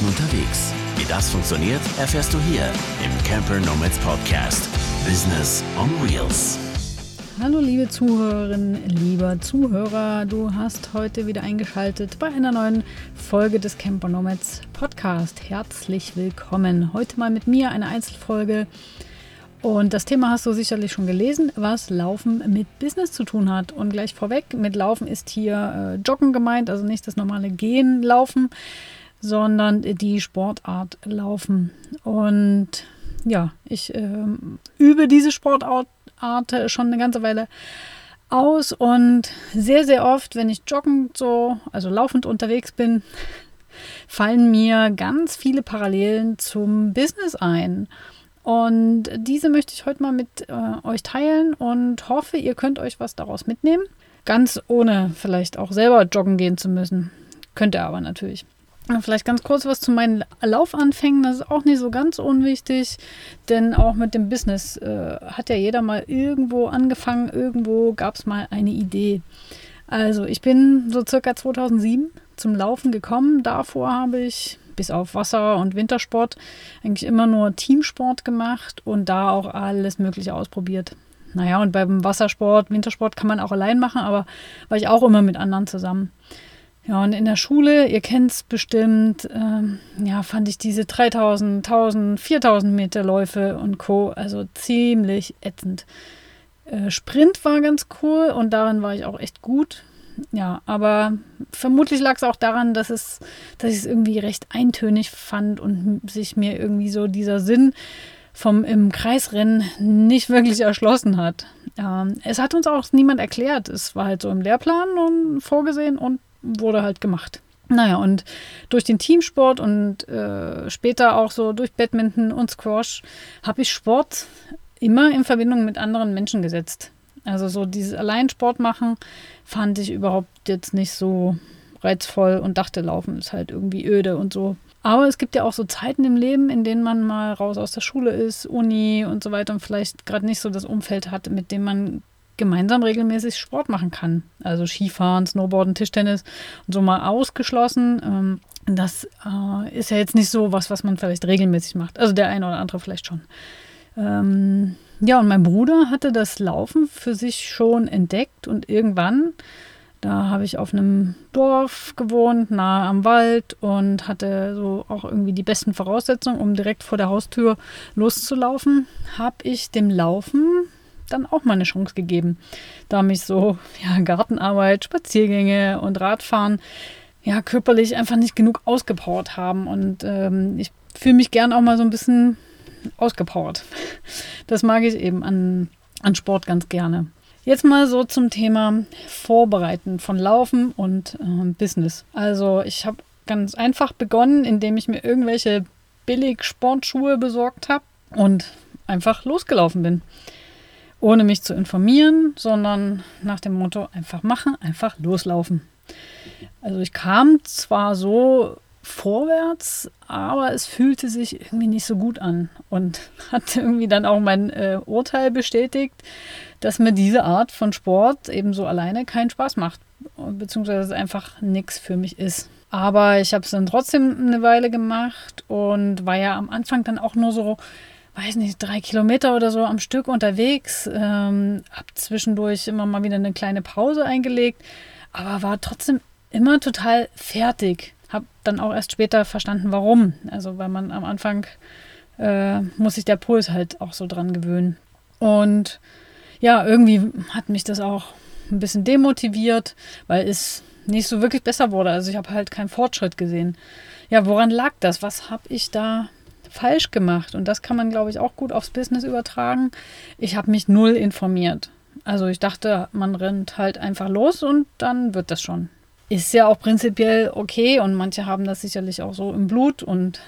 Minuten unterwegs. Wie das funktioniert, erfährst du hier im Camper Nomads Podcast. Business on Wheels. Hallo liebe Zuhörerinnen, lieber Zuhörer, du hast heute wieder eingeschaltet bei einer neuen Folge des Camper Nomads Podcast. Herzlich willkommen. Heute mal mit mir eine Einzelfolge und das Thema hast du sicherlich schon gelesen, was Laufen mit Business zu tun hat. Und gleich vorweg, mit Laufen ist hier äh, Joggen gemeint, also nicht das normale Gehen, Laufen, sondern die Sportart Laufen. Und ja, ich äh, übe diese Sportart schon eine ganze Weile aus und sehr, sehr oft, wenn ich joggend so, also laufend unterwegs bin, fallen mir ganz viele Parallelen zum Business ein. Und diese möchte ich heute mal mit äh, euch teilen und hoffe, ihr könnt euch was daraus mitnehmen. Ganz ohne vielleicht auch selber joggen gehen zu müssen. Könnt ihr aber natürlich. Vielleicht ganz kurz was zu meinen Laufanfängen. Das ist auch nicht so ganz unwichtig, denn auch mit dem Business äh, hat ja jeder mal irgendwo angefangen. Irgendwo gab es mal eine Idee. Also ich bin so circa 2007 zum Laufen gekommen. Davor habe ich bis auf Wasser- und Wintersport eigentlich immer nur Teamsport gemacht und da auch alles Mögliche ausprobiert. Naja, und beim Wassersport, Wintersport kann man auch allein machen, aber war ich auch immer mit anderen zusammen. Ja, und in der Schule, ihr kennt es bestimmt, ähm, ja, fand ich diese 3000, 1000, 4000 Meter Läufe und Co. also ziemlich ätzend. Äh, Sprint war ganz cool und darin war ich auch echt gut ja, aber vermutlich lag es auch daran, dass es, dass ich es irgendwie recht eintönig fand und sich mir irgendwie so dieser Sinn vom im Kreisrennen nicht wirklich erschlossen hat. Ähm, es hat uns auch niemand erklärt. Es war halt so im Lehrplan und vorgesehen und wurde halt gemacht. Naja, und durch den Teamsport und äh, später auch so durch Badminton und Squash habe ich Sport immer in Verbindung mit anderen Menschen gesetzt. Also so dieses Alleinsport machen fand ich überhaupt jetzt nicht so reizvoll und dachte, Laufen ist halt irgendwie öde und so. Aber es gibt ja auch so Zeiten im Leben, in denen man mal raus aus der Schule ist, Uni und so weiter und vielleicht gerade nicht so das Umfeld hat, mit dem man gemeinsam regelmäßig Sport machen kann. Also Skifahren, Snowboarden, Tischtennis und so mal ausgeschlossen. Ähm, das äh, ist ja jetzt nicht so was, was man vielleicht regelmäßig macht. Also der eine oder andere vielleicht schon. Ähm, ja, und mein Bruder hatte das Laufen für sich schon entdeckt und irgendwann, da habe ich auf einem Dorf gewohnt, nahe am Wald und hatte so auch irgendwie die besten Voraussetzungen, um direkt vor der Haustür loszulaufen, habe ich dem Laufen dann auch mal eine Chance gegeben, da mich so ja, Gartenarbeit, Spaziergänge und Radfahren ja körperlich einfach nicht genug ausgepowert haben und ähm, ich fühle mich gern auch mal so ein bisschen ausgepowert. Das mag ich eben an, an Sport ganz gerne. Jetzt mal so zum Thema Vorbereiten von Laufen und äh, Business. Also ich habe ganz einfach begonnen, indem ich mir irgendwelche billig Sportschuhe besorgt habe und einfach losgelaufen bin. Ohne mich zu informieren, sondern nach dem Motto einfach machen, einfach loslaufen. Also ich kam zwar so vorwärts, aber es fühlte sich irgendwie nicht so gut an und hat irgendwie dann auch mein äh, Urteil bestätigt, dass mir diese Art von Sport eben so alleine keinen Spaß macht, beziehungsweise einfach nichts für mich ist. Aber ich habe es dann trotzdem eine Weile gemacht und war ja am Anfang dann auch nur so, weiß nicht, drei Kilometer oder so am Stück unterwegs. Ähm, hab zwischendurch immer mal wieder eine kleine Pause eingelegt, aber war trotzdem immer total fertig habe dann auch erst später verstanden, warum. Also weil man am Anfang äh, muss sich der Puls halt auch so dran gewöhnen. Und ja, irgendwie hat mich das auch ein bisschen demotiviert, weil es nicht so wirklich besser wurde. Also ich habe halt keinen Fortschritt gesehen. Ja, woran lag das? Was habe ich da falsch gemacht? Und das kann man, glaube ich, auch gut aufs Business übertragen. Ich habe mich null informiert. Also ich dachte, man rennt halt einfach los und dann wird das schon ist ja auch prinzipiell okay und manche haben das sicherlich auch so im Blut und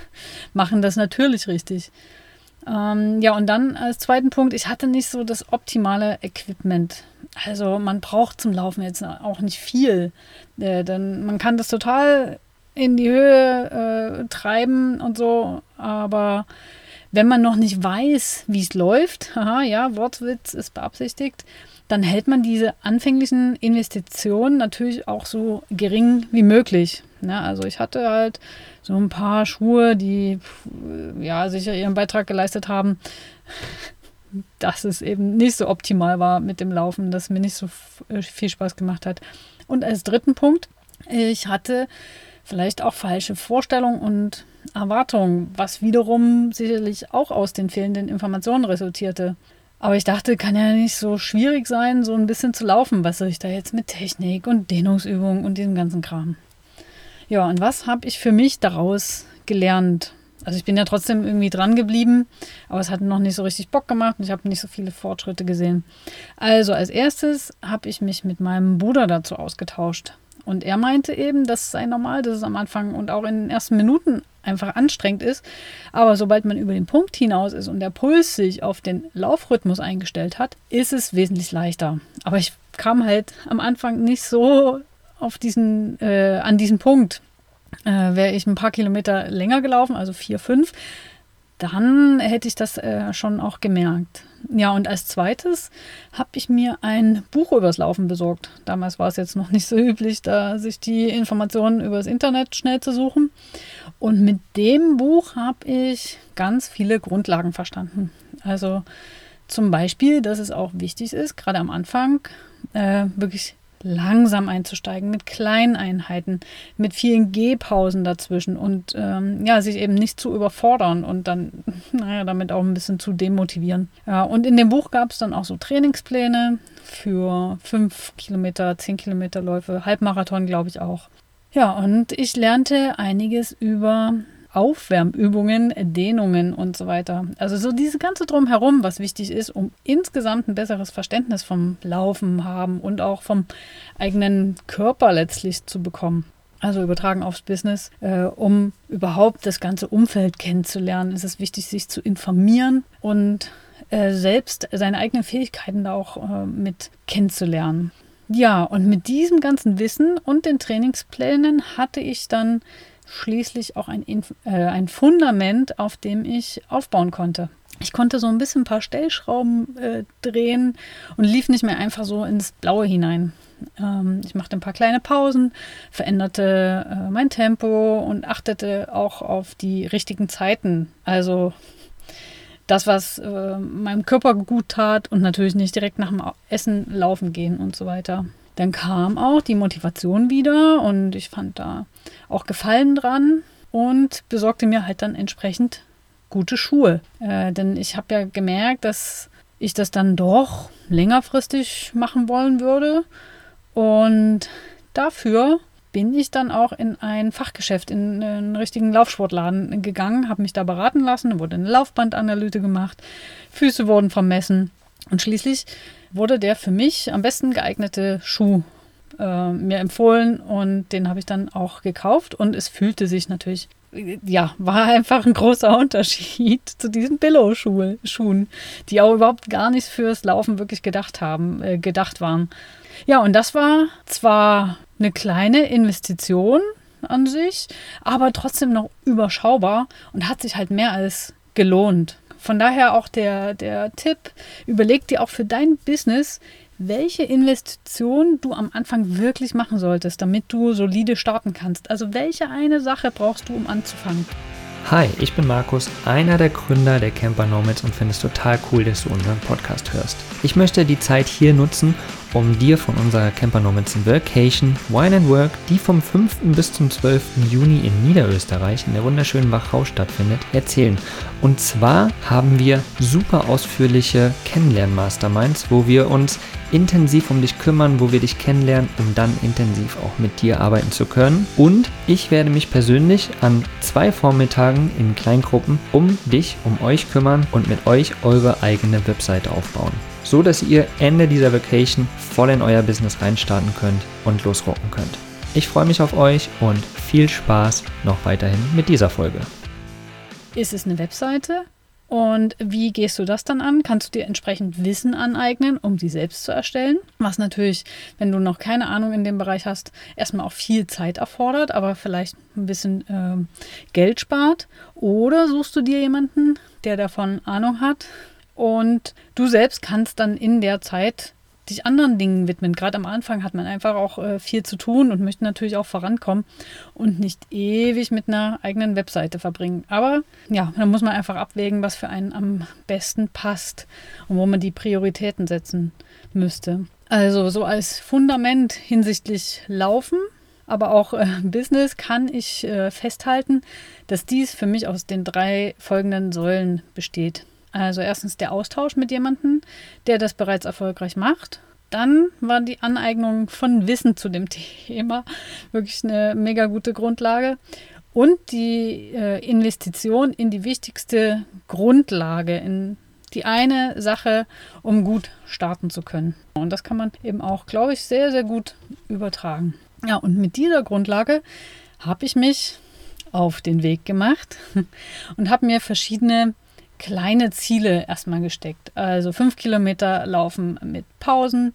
machen das natürlich richtig. Ähm, ja, und dann als zweiten Punkt, ich hatte nicht so das optimale Equipment. Also man braucht zum Laufen jetzt auch nicht viel, äh, denn man kann das total in die Höhe äh, treiben und so, aber wenn man noch nicht weiß, wie es läuft, haha, ja, Wortwitz ist beabsichtigt, dann hält man diese anfänglichen Investitionen natürlich auch so gering wie möglich. Ja, also ich hatte halt so ein paar Schuhe, die ja sicher ihren Beitrag geleistet haben, dass es eben nicht so optimal war mit dem Laufen, dass mir nicht so äh, viel Spaß gemacht hat. Und als dritten Punkt, ich hatte vielleicht auch falsche Vorstellungen und Erwartungen, was wiederum sicherlich auch aus den fehlenden Informationen resultierte. Aber ich dachte, kann ja nicht so schwierig sein, so ein bisschen zu laufen. Was soll ich da jetzt mit Technik und Dehnungsübungen und diesem ganzen Kram? Ja, und was habe ich für mich daraus gelernt? Also ich bin ja trotzdem irgendwie dran geblieben, aber es hat noch nicht so richtig Bock gemacht und ich habe nicht so viele Fortschritte gesehen. Also als erstes habe ich mich mit meinem Bruder dazu ausgetauscht. Und er meinte eben, das sei normal, dass es am Anfang und auch in den ersten Minuten einfach anstrengend ist. Aber sobald man über den Punkt hinaus ist und der Puls sich auf den Laufrhythmus eingestellt hat, ist es wesentlich leichter. Aber ich kam halt am Anfang nicht so auf diesen, äh, an diesen Punkt. Äh, Wäre ich ein paar Kilometer länger gelaufen, also vier, fünf, dann hätte ich das äh, schon auch gemerkt. Ja, und als zweites habe ich mir ein Buch übers Laufen besorgt. Damals war es jetzt noch nicht so üblich, da sich die Informationen übers Internet schnell zu suchen. Und mit dem Buch habe ich ganz viele Grundlagen verstanden. Also zum Beispiel, dass es auch wichtig ist, gerade am Anfang äh, wirklich langsam einzusteigen, mit kleinen Einheiten, mit vielen Gehpausen dazwischen und ähm, ja, sich eben nicht zu überfordern und dann, naja, damit auch ein bisschen zu demotivieren. Ja, und in dem Buch gab es dann auch so Trainingspläne für fünf Kilometer, zehn Kilometer Läufe, Halbmarathon, glaube ich auch. Ja, und ich lernte einiges über Aufwärmübungen, Dehnungen und so weiter. Also so diese ganze Drumherum, was wichtig ist, um insgesamt ein besseres Verständnis vom Laufen haben und auch vom eigenen Körper letztlich zu bekommen. Also übertragen aufs Business, äh, um überhaupt das ganze Umfeld kennenzulernen, ist es wichtig, sich zu informieren und äh, selbst seine eigenen Fähigkeiten da auch äh, mit kennenzulernen. Ja, und mit diesem ganzen Wissen und den Trainingsplänen hatte ich dann schließlich auch ein, äh, ein Fundament, auf dem ich aufbauen konnte. Ich konnte so ein bisschen ein paar Stellschrauben äh, drehen und lief nicht mehr einfach so ins Blaue hinein. Ähm, ich machte ein paar kleine Pausen, veränderte äh, mein Tempo und achtete auch auf die richtigen Zeiten. Also das, was äh, meinem Körper gut tat und natürlich nicht direkt nach dem Essen laufen gehen und so weiter. Dann kam auch die Motivation wieder und ich fand da auch Gefallen dran und besorgte mir halt dann entsprechend gute Schuhe. Äh, denn ich habe ja gemerkt, dass ich das dann doch längerfristig machen wollen würde. Und dafür bin ich dann auch in ein Fachgeschäft, in einen richtigen Laufsportladen gegangen, habe mich da beraten lassen, wurde eine Laufbandanalyse gemacht, Füße wurden vermessen und schließlich wurde der für mich am besten geeignete Schuh äh, mir empfohlen und den habe ich dann auch gekauft und es fühlte sich natürlich, ja, war einfach ein großer Unterschied zu diesen Billo-Schuhen, die auch überhaupt gar nicht fürs Laufen wirklich gedacht haben, äh, gedacht waren. Ja, und das war zwar eine kleine Investition an sich, aber trotzdem noch überschaubar und hat sich halt mehr als gelohnt. Von daher auch der, der Tipp, überleg dir auch für dein Business, welche Investition du am Anfang wirklich machen solltest, damit du solide starten kannst. Also welche eine Sache brauchst du, um anzufangen? Hi, ich bin Markus, einer der Gründer der Camper Nomads und finde es total cool, dass du unseren Podcast hörst. Ich möchte die Zeit hier nutzen, um dir von unserer Camper Nomads Vacation Wine and Work, die vom 5. bis zum 12. Juni in Niederösterreich in der wunderschönen Wachau stattfindet, erzählen. Und zwar haben wir super ausführliche Kennenlern-Masterminds, wo wir uns intensiv um dich kümmern, wo wir dich kennenlernen, um dann intensiv auch mit dir arbeiten zu können. Und ich werde mich persönlich an zwei Vormittagen in Kleingruppen um dich, um euch kümmern und mit euch eure eigene Webseite aufbauen. So dass ihr Ende dieser Vacation voll in euer Business reinstarten könnt und losrocken könnt. Ich freue mich auf euch und viel Spaß noch weiterhin mit dieser Folge. Ist es eine Webseite? Und wie gehst du das dann an? Kannst du dir entsprechend Wissen aneignen, um sie selbst zu erstellen? Was natürlich, wenn du noch keine Ahnung in dem Bereich hast, erstmal auch viel Zeit erfordert, aber vielleicht ein bisschen äh, Geld spart. Oder suchst du dir jemanden, der davon Ahnung hat und du selbst kannst dann in der Zeit sich anderen Dingen widmen. Gerade am Anfang hat man einfach auch äh, viel zu tun und möchte natürlich auch vorankommen und nicht ewig mit einer eigenen Webseite verbringen. Aber ja, da muss man einfach abwägen, was für einen am besten passt und wo man die Prioritäten setzen müsste. Also so als Fundament hinsichtlich Laufen, aber auch äh, Business kann ich äh, festhalten, dass dies für mich aus den drei folgenden Säulen besteht. Also erstens der Austausch mit jemandem, der das bereits erfolgreich macht. Dann war die Aneignung von Wissen zu dem Thema wirklich eine mega gute Grundlage. Und die äh, Investition in die wichtigste Grundlage, in die eine Sache, um gut starten zu können. Und das kann man eben auch, glaube ich, sehr, sehr gut übertragen. Ja, und mit dieser Grundlage habe ich mich auf den Weg gemacht und habe mir verschiedene kleine Ziele erstmal gesteckt. Also fünf Kilometer laufen mit Pausen,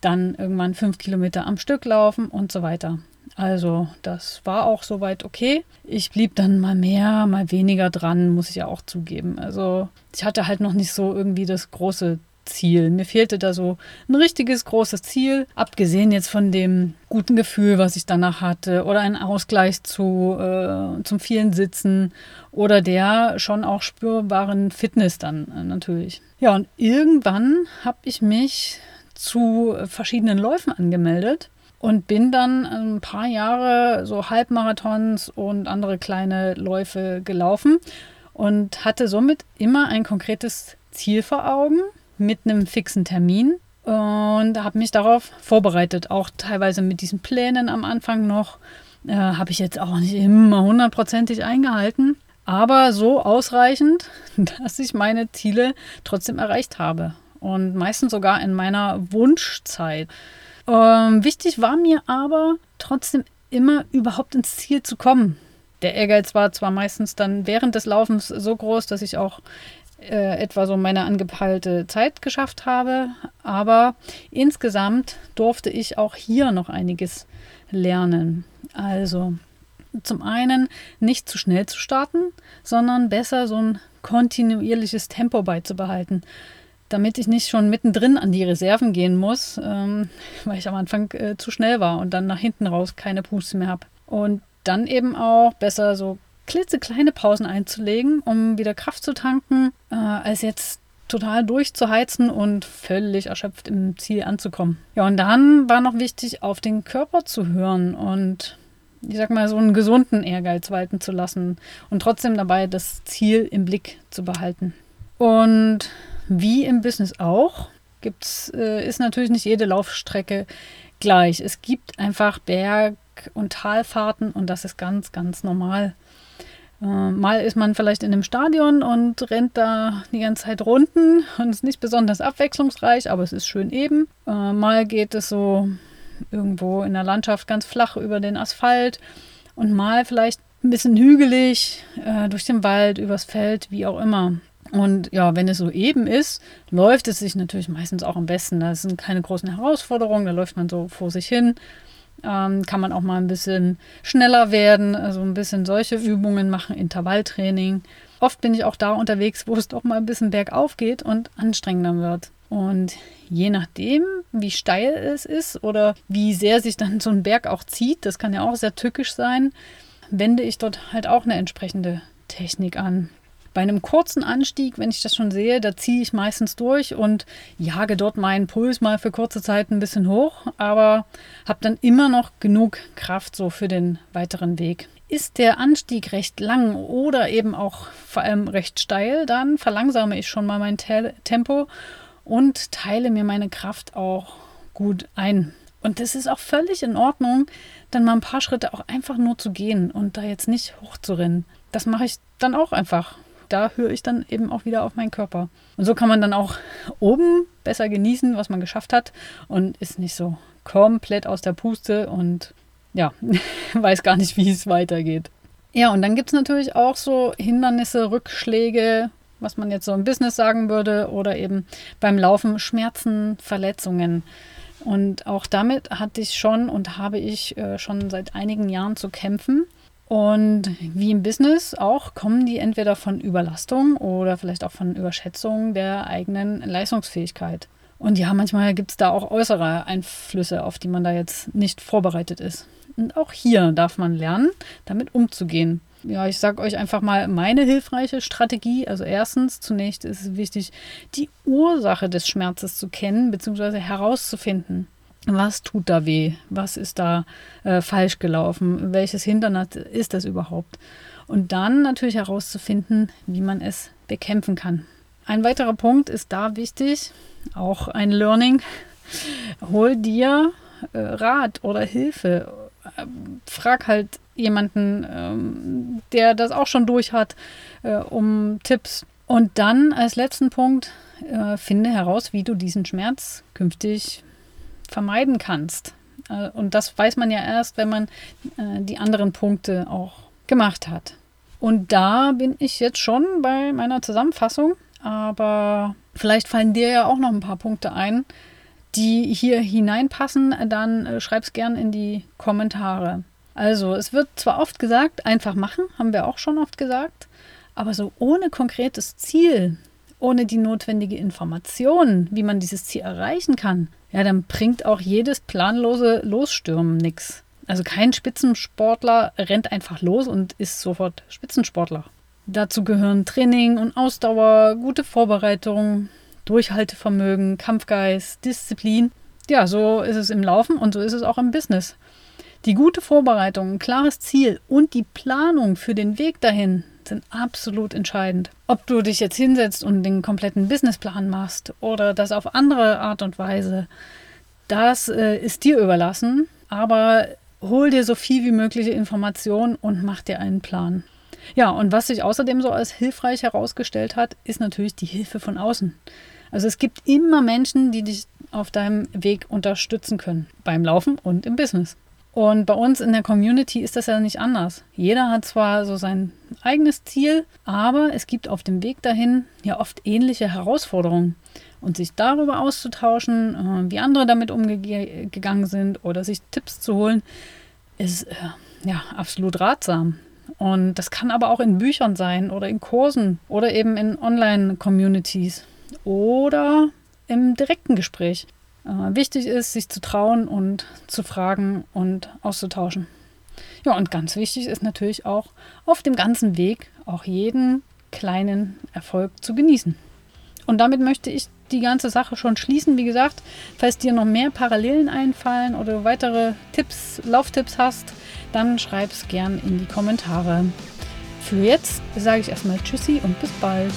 dann irgendwann fünf Kilometer am Stück laufen und so weiter. Also das war auch soweit okay. Ich blieb dann mal mehr, mal weniger dran, muss ich ja auch zugeben. Also ich hatte halt noch nicht so irgendwie das große Ziel. Mir fehlte da so ein richtiges großes Ziel, abgesehen jetzt von dem guten Gefühl, was ich danach hatte, oder ein Ausgleich zu, äh, zum vielen Sitzen oder der schon auch spürbaren Fitness dann äh, natürlich. Ja, und irgendwann habe ich mich zu verschiedenen Läufen angemeldet und bin dann ein paar Jahre so Halbmarathons und andere kleine Läufe gelaufen und hatte somit immer ein konkretes Ziel vor Augen mit einem fixen Termin und habe mich darauf vorbereitet, auch teilweise mit diesen Plänen am Anfang noch. Äh, habe ich jetzt auch nicht immer hundertprozentig eingehalten, aber so ausreichend, dass ich meine Ziele trotzdem erreicht habe und meistens sogar in meiner Wunschzeit. Ähm, wichtig war mir aber trotzdem immer überhaupt ins Ziel zu kommen. Der Ehrgeiz war zwar meistens dann während des Laufens so groß, dass ich auch äh, etwa so meine angepeilte Zeit geschafft habe. Aber insgesamt durfte ich auch hier noch einiges lernen. Also zum einen nicht zu schnell zu starten, sondern besser so ein kontinuierliches Tempo beizubehalten, damit ich nicht schon mittendrin an die Reserven gehen muss, ähm, weil ich am Anfang äh, zu schnell war und dann nach hinten raus keine Puste mehr habe. Und dann eben auch besser so klitzekleine Pausen einzulegen, um wieder Kraft zu tanken, äh, als jetzt total durchzuheizen und völlig erschöpft im Ziel anzukommen. Ja, und dann war noch wichtig, auf den Körper zu hören und ich sag mal, so einen gesunden Ehrgeiz walten zu lassen und trotzdem dabei das Ziel im Blick zu behalten. Und wie im Business auch, gibt's, äh, ist natürlich nicht jede Laufstrecke gleich. Es gibt einfach Berg- und Talfahrten und das ist ganz, ganz normal. Äh, mal ist man vielleicht in einem Stadion und rennt da die ganze Zeit Runden und ist nicht besonders abwechslungsreich, aber es ist schön eben. Äh, mal geht es so irgendwo in der Landschaft ganz flach über den Asphalt und mal vielleicht ein bisschen hügelig äh, durch den Wald, übers Feld, wie auch immer. Und ja, wenn es so eben ist, läuft es sich natürlich meistens auch am besten. Da sind keine großen Herausforderungen, da läuft man so vor sich hin ähm, kann man auch mal ein bisschen schneller werden, also ein bisschen solche Übungen machen, Intervalltraining. Oft bin ich auch da unterwegs, wo es doch mal ein bisschen bergauf geht und anstrengender wird. Und je nachdem, wie steil es ist oder wie sehr sich dann so ein Berg auch zieht, das kann ja auch sehr tückisch sein, wende ich dort halt auch eine entsprechende Technik an. Bei einem kurzen Anstieg, wenn ich das schon sehe, da ziehe ich meistens durch und jage dort meinen Puls mal für kurze Zeit ein bisschen hoch, aber habe dann immer noch genug Kraft so für den weiteren Weg. Ist der Anstieg recht lang oder eben auch vor allem recht steil, dann verlangsame ich schon mal mein Tempo und teile mir meine Kraft auch gut ein. Und das ist auch völlig in Ordnung, dann mal ein paar Schritte auch einfach nur zu gehen und da jetzt nicht hochzurennen. Das mache ich dann auch einfach da höre ich dann eben auch wieder auf meinen Körper. Und so kann man dann auch oben besser genießen, was man geschafft hat und ist nicht so komplett aus der Puste und ja, weiß gar nicht, wie es weitergeht. Ja, und dann gibt es natürlich auch so Hindernisse, Rückschläge, was man jetzt so im Business sagen würde, oder eben beim Laufen Schmerzen, Verletzungen. Und auch damit hatte ich schon und habe ich äh, schon seit einigen Jahren zu kämpfen. Und wie im Business auch kommen die entweder von Überlastung oder vielleicht auch von Überschätzung der eigenen Leistungsfähigkeit. Und ja, manchmal gibt es da auch äußere Einflüsse, auf die man da jetzt nicht vorbereitet ist. Und auch hier darf man lernen, damit umzugehen. Ja, ich sage euch einfach mal meine hilfreiche Strategie. Also erstens, zunächst ist es wichtig, die Ursache des Schmerzes zu kennen bzw. herauszufinden. Was tut da weh? Was ist da äh, falsch gelaufen? Welches Hindernis ist das überhaupt? Und dann natürlich herauszufinden, wie man es bekämpfen kann. Ein weiterer Punkt ist da wichtig, auch ein Learning. Hol dir äh, Rat oder Hilfe. Äh, frag halt jemanden, ähm, der das auch schon durch hat, äh, um Tipps. Und dann als letzten Punkt, äh, finde heraus, wie du diesen Schmerz künftig vermeiden kannst. Äh, und das weiß man ja erst, wenn man äh, die anderen Punkte auch gemacht hat. Und da bin ich jetzt schon bei meiner Zusammenfassung, aber vielleicht fallen dir ja auch noch ein paar Punkte ein, die hier hineinpassen. Dann äh, schreib es gern in die Kommentare. Also, es wird zwar oft gesagt, einfach machen, haben wir auch schon oft gesagt, aber so ohne konkretes Ziel, ohne die notwendige Information, wie man dieses Ziel erreichen kann, ja, dann bringt auch jedes planlose Losstürmen nichts. Also kein Spitzensportler rennt einfach los und ist sofort Spitzensportler. Dazu gehören Training und Ausdauer, gute Vorbereitung, Durchhaltevermögen, Kampfgeist, Disziplin. Ja, so ist es im Laufen und so ist es auch im Business. Die gute Vorbereitung, ein klares Ziel und die Planung für den Weg dahin sind absolut entscheidend. Ob du dich jetzt hinsetzt und den kompletten Businessplan machst oder das auf andere Art und Weise, das äh, ist dir überlassen. Aber hol dir so viel wie mögliche Informationen und mach dir einen Plan. Ja, und was sich außerdem so als hilfreich herausgestellt hat, ist natürlich die Hilfe von außen. Also es gibt immer Menschen, die dich auf deinem Weg unterstützen können, beim Laufen und im Business. Und bei uns in der Community ist das ja nicht anders. Jeder hat zwar so sein eigenes Ziel, aber es gibt auf dem Weg dahin ja oft ähnliche Herausforderungen. Und sich darüber auszutauschen, äh, wie andere damit umgegangen sind oder sich Tipps zu holen, ist äh, ja absolut ratsam. Und das kann aber auch in Büchern sein oder in Kursen oder eben in Online-Communities oder im direkten Gespräch. Äh, wichtig ist, sich zu trauen und zu fragen und auszutauschen. Ja, und ganz wichtig ist natürlich auch, auf dem ganzen Weg auch jeden kleinen Erfolg zu genießen. Und damit möchte ich die ganze Sache schon schließen. Wie gesagt, falls dir noch mehr Parallelen einfallen oder weitere Tipps, Lauftipps hast, dann schreib es gern in die Kommentare. Für jetzt sage ich erstmal Tschüssi und bis bald.